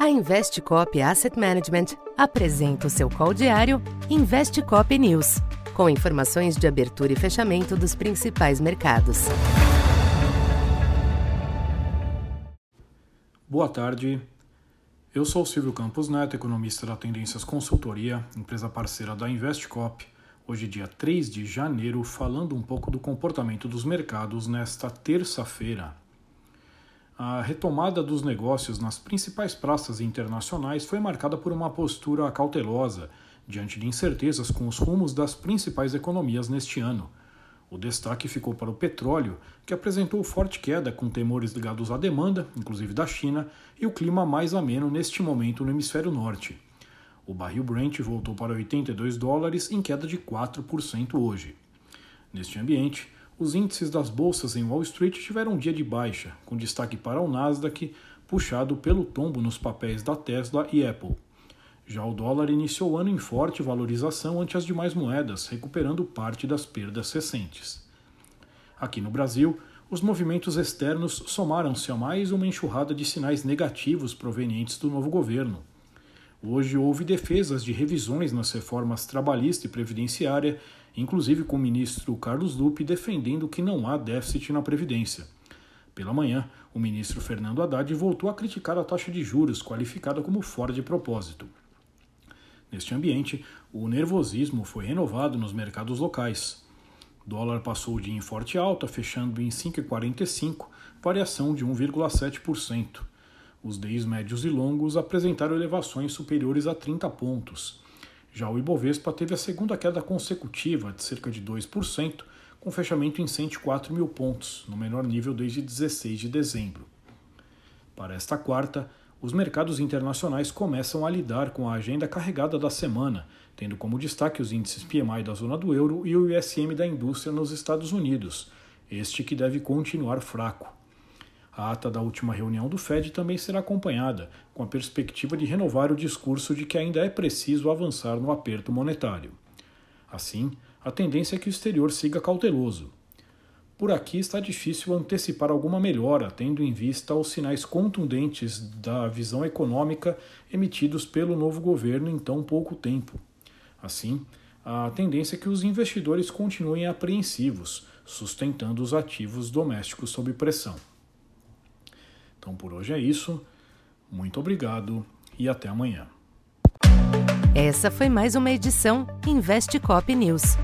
A Investcop Asset Management apresenta o seu call diário Investcop News, com informações de abertura e fechamento dos principais mercados. Boa tarde. Eu sou Silvio Campos Neto, economista da Tendências Consultoria, empresa parceira da Investcop. Hoje, dia 3 de janeiro, falando um pouco do comportamento dos mercados nesta terça-feira. A retomada dos negócios nas principais praças internacionais foi marcada por uma postura cautelosa diante de incertezas com os rumos das principais economias neste ano. O destaque ficou para o petróleo, que apresentou forte queda com temores ligados à demanda, inclusive da China, e o clima mais ameno neste momento no hemisfério norte. O barril Brent voltou para 82 dólares em queda de 4% hoje. Neste ambiente, os índices das bolsas em Wall Street tiveram um dia de baixa, com destaque para o Nasdaq, puxado pelo tombo nos papéis da Tesla e Apple. Já o dólar iniciou o ano em forte valorização ante as demais moedas, recuperando parte das perdas recentes. Aqui no Brasil, os movimentos externos somaram-se a mais uma enxurrada de sinais negativos provenientes do novo governo. Hoje houve defesas de revisões nas reformas trabalhista e previdenciária inclusive com o ministro Carlos Lupe defendendo que não há déficit na Previdência. Pela manhã, o ministro Fernando Haddad voltou a criticar a taxa de juros, qualificada como fora de propósito. Neste ambiente, o nervosismo foi renovado nos mercados locais. O dólar passou o dia em forte alta, fechando em 5,45, variação de 1,7%. Os DIs médios e longos apresentaram elevações superiores a 30 pontos. Já o Ibovespa teve a segunda queda consecutiva, de cerca de 2%, com fechamento em 104 mil pontos, no menor nível desde 16 de dezembro. Para esta quarta, os mercados internacionais começam a lidar com a agenda carregada da semana, tendo como destaque os índices PMI da zona do euro e o ISM da indústria nos Estados Unidos, este que deve continuar fraco. A ata da última reunião do Fed também será acompanhada, com a perspectiva de renovar o discurso de que ainda é preciso avançar no aperto monetário. Assim, a tendência é que o exterior siga cauteloso. Por aqui está difícil antecipar alguma melhora, tendo em vista os sinais contundentes da visão econômica emitidos pelo novo governo em tão pouco tempo. Assim, a tendência é que os investidores continuem apreensivos, sustentando os ativos domésticos sob pressão. Então por hoje é isso. Muito obrigado e até amanhã. Essa foi mais uma edição Investe Cop News.